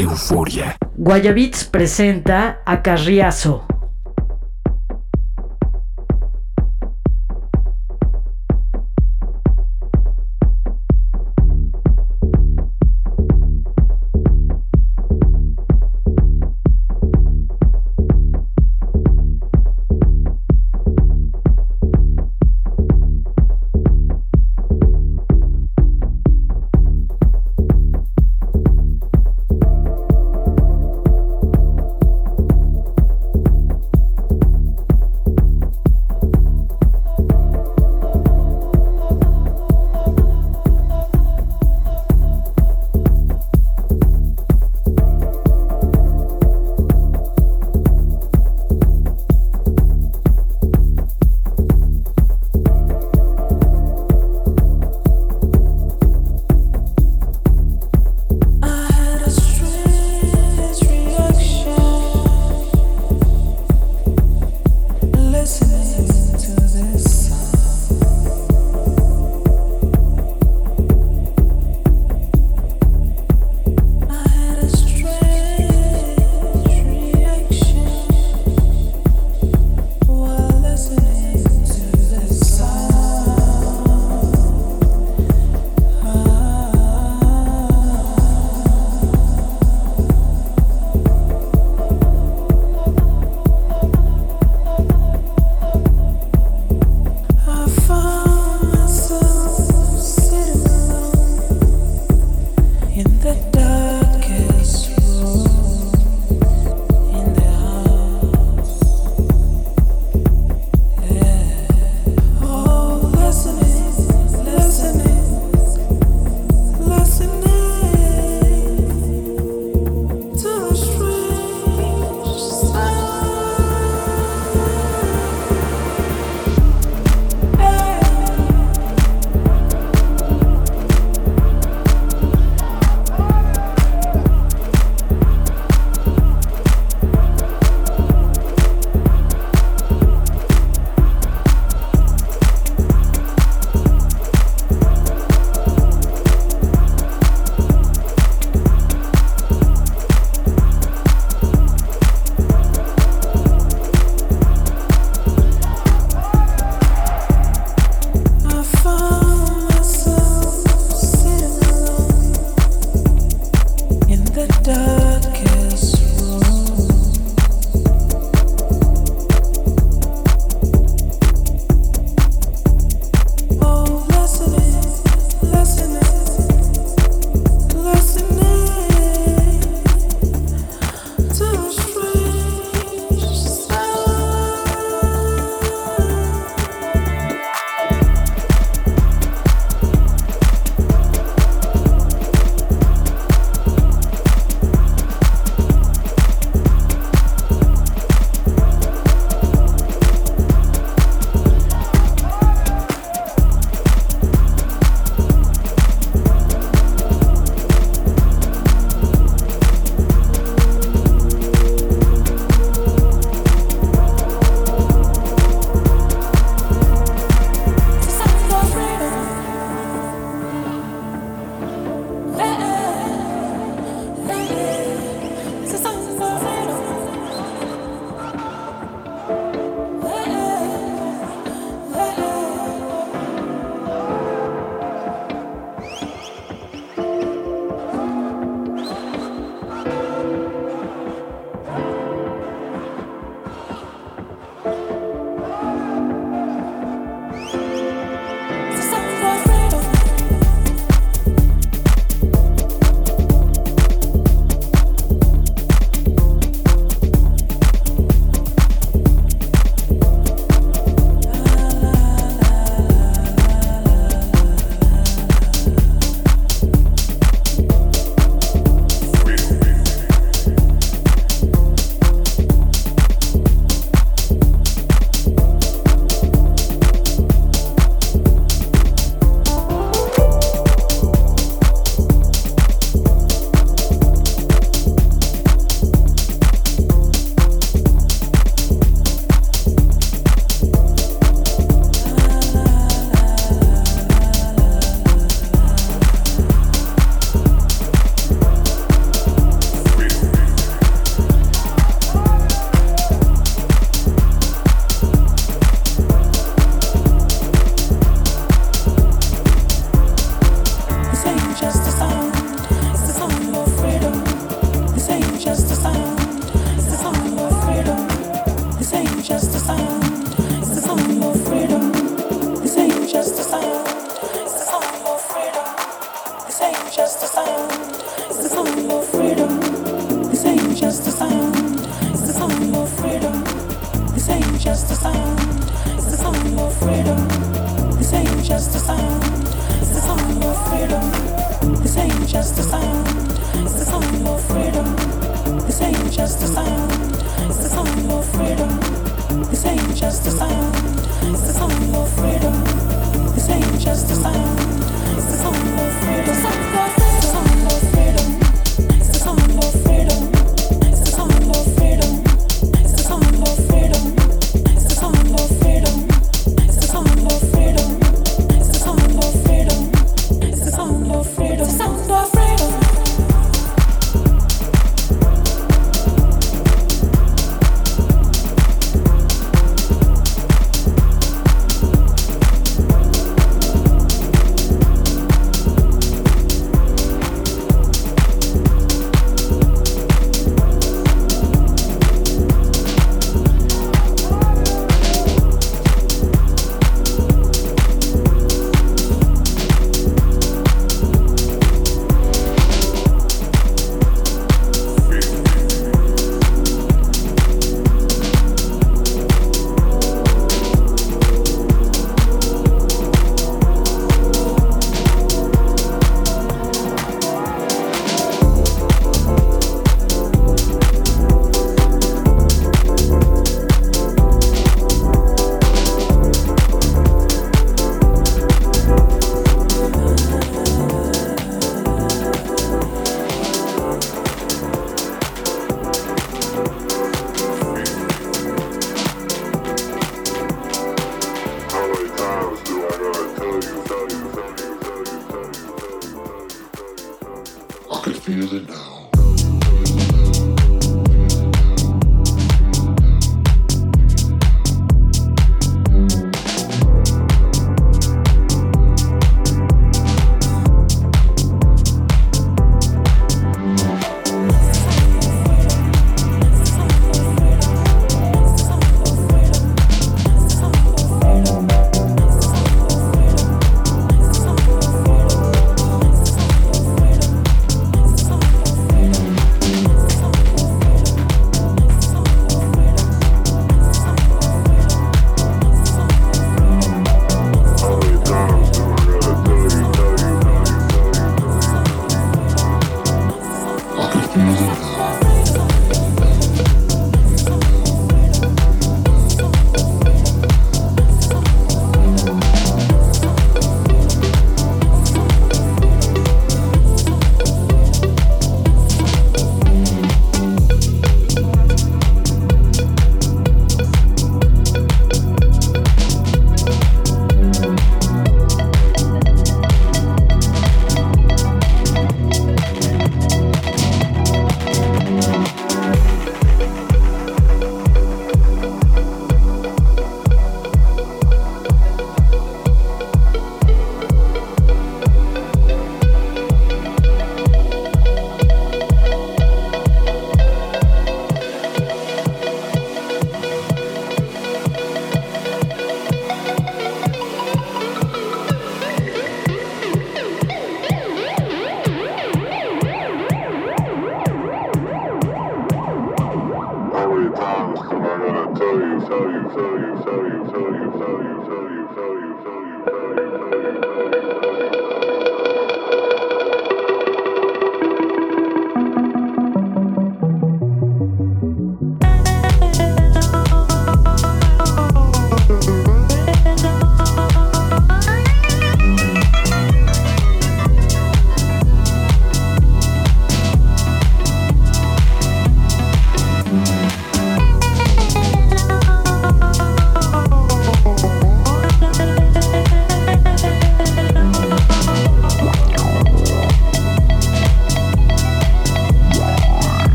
Euforia. Guayabits presenta a Carriazo.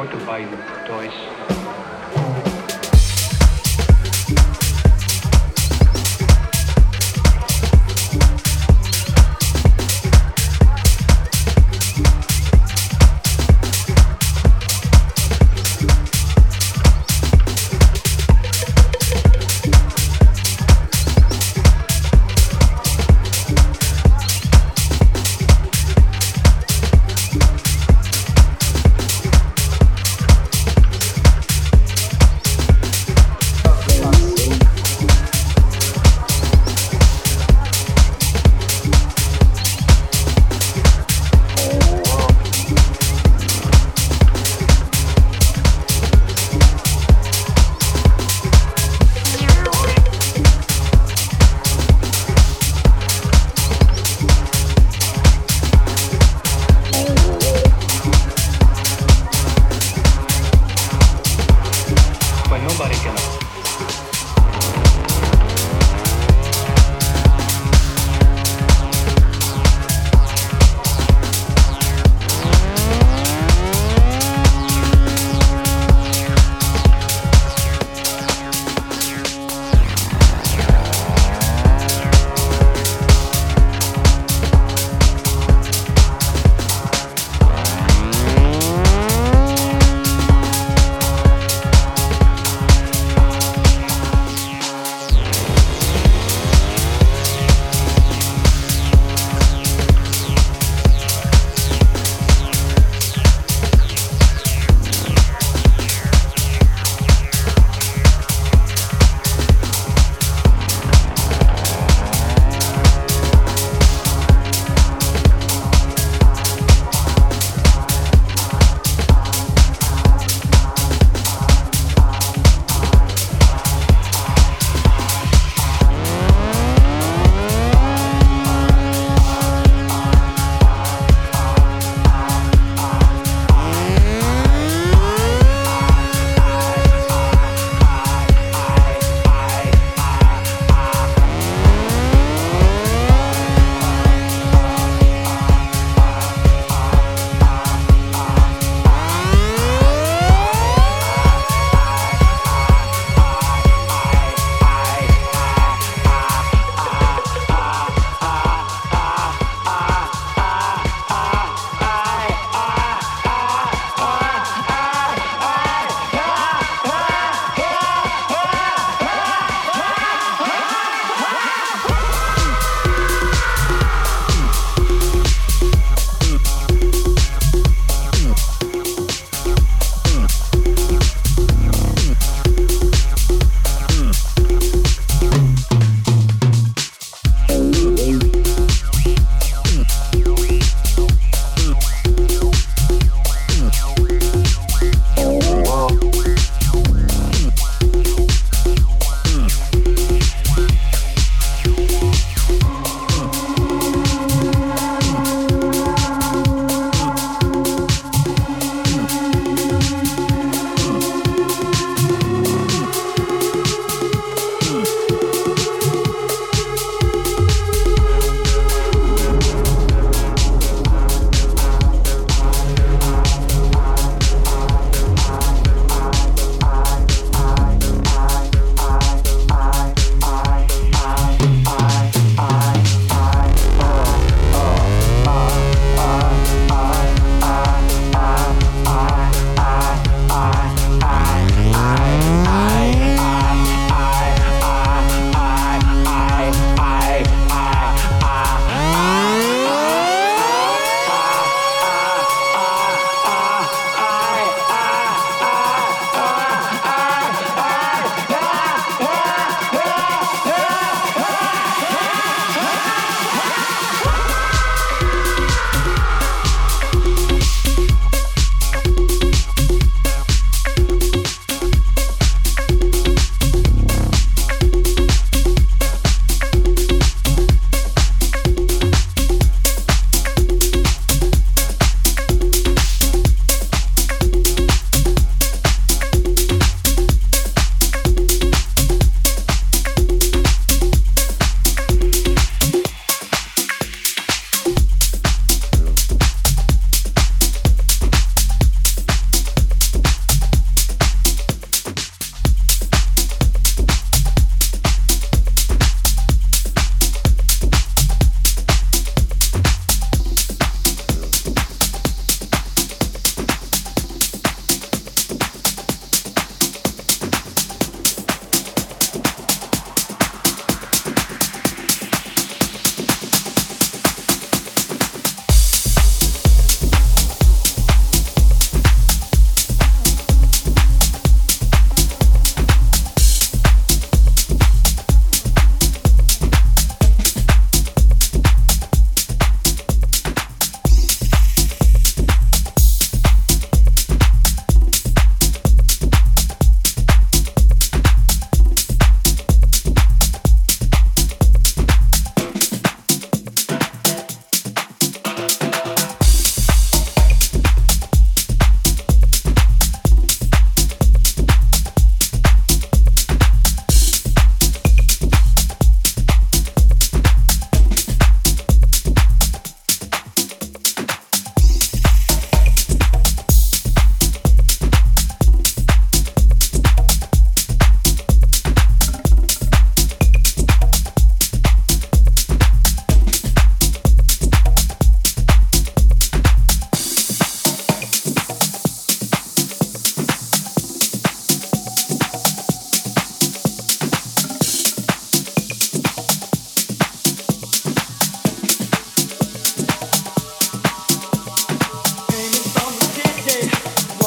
support to buy.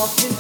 walking.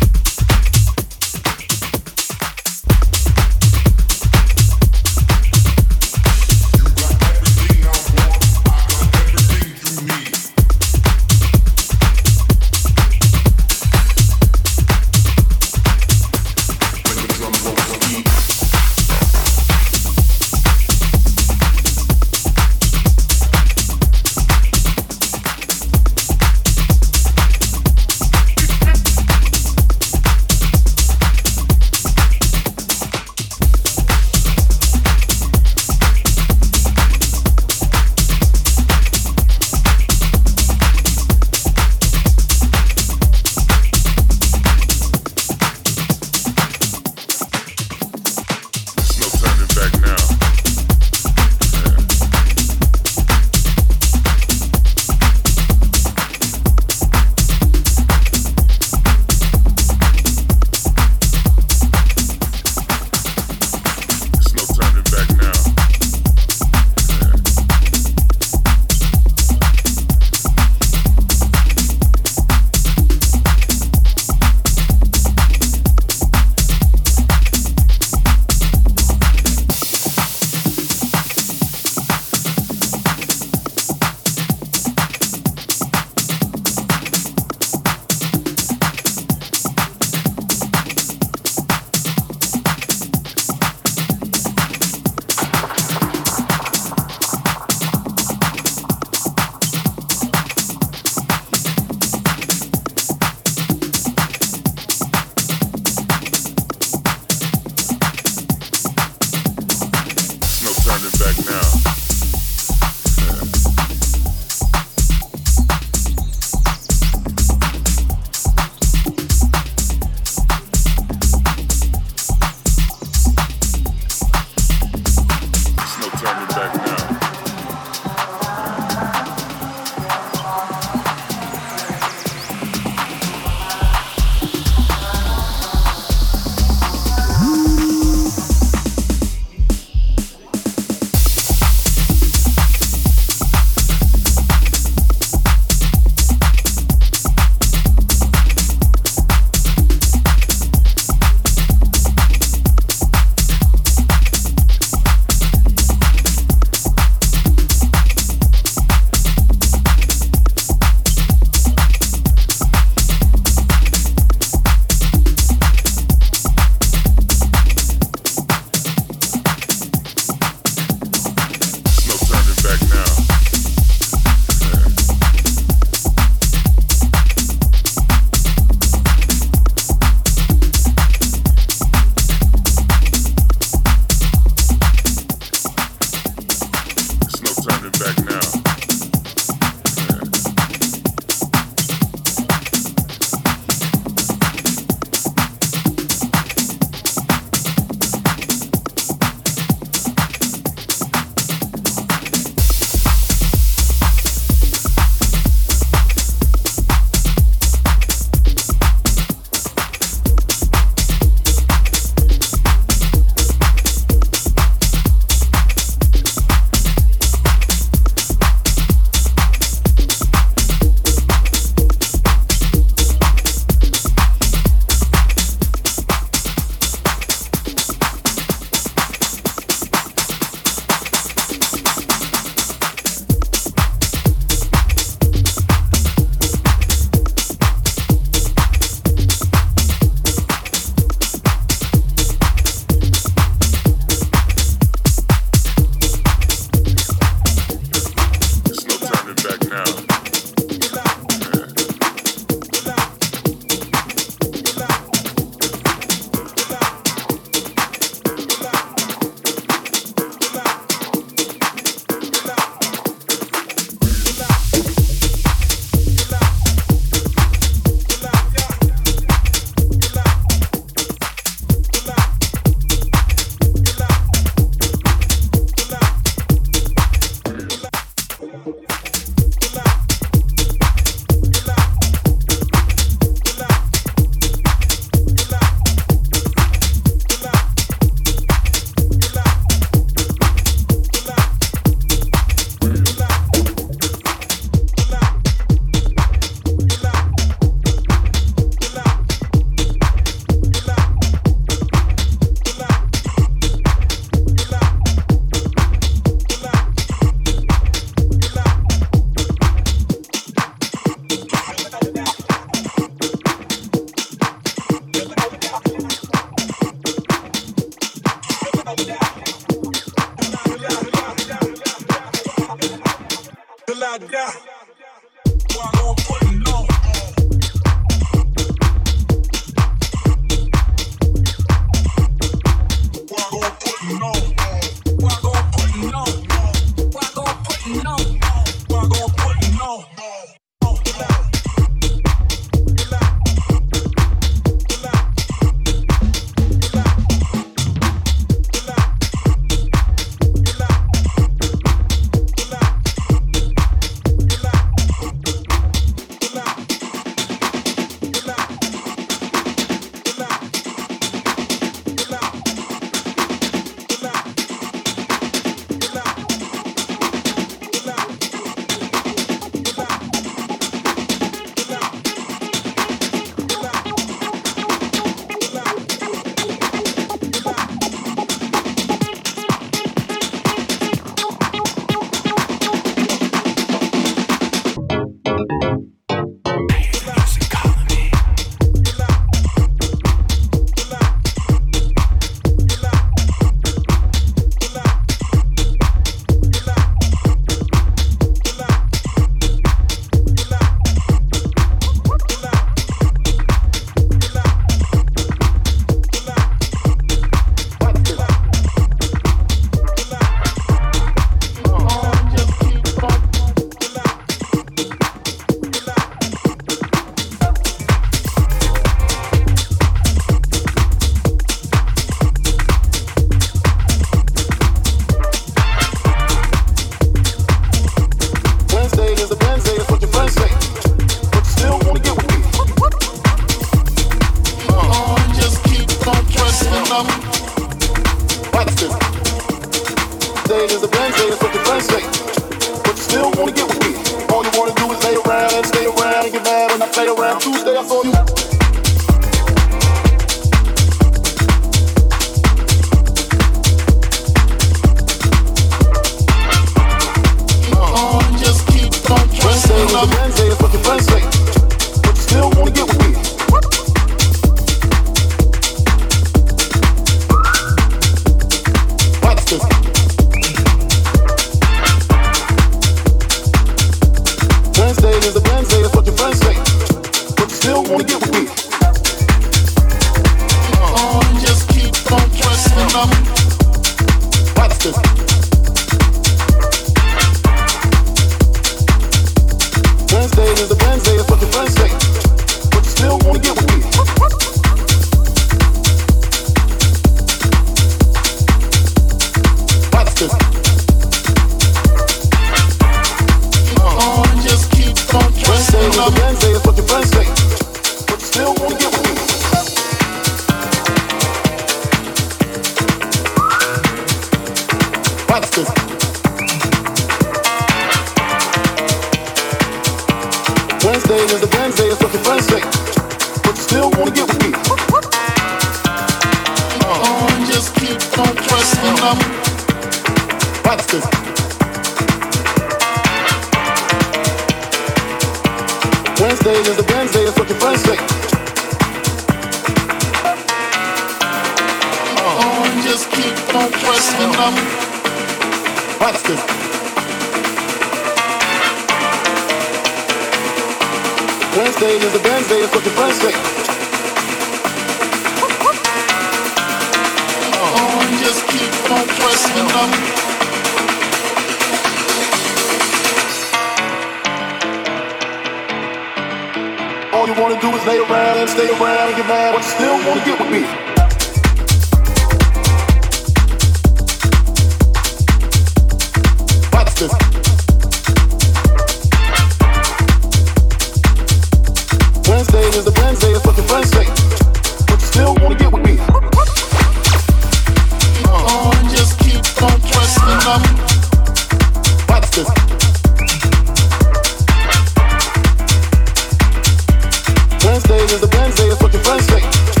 Wednesday is the Wednesday, it's fucking Wednesday.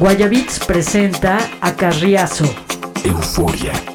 Guayabits presenta a Carriazo. Euforia.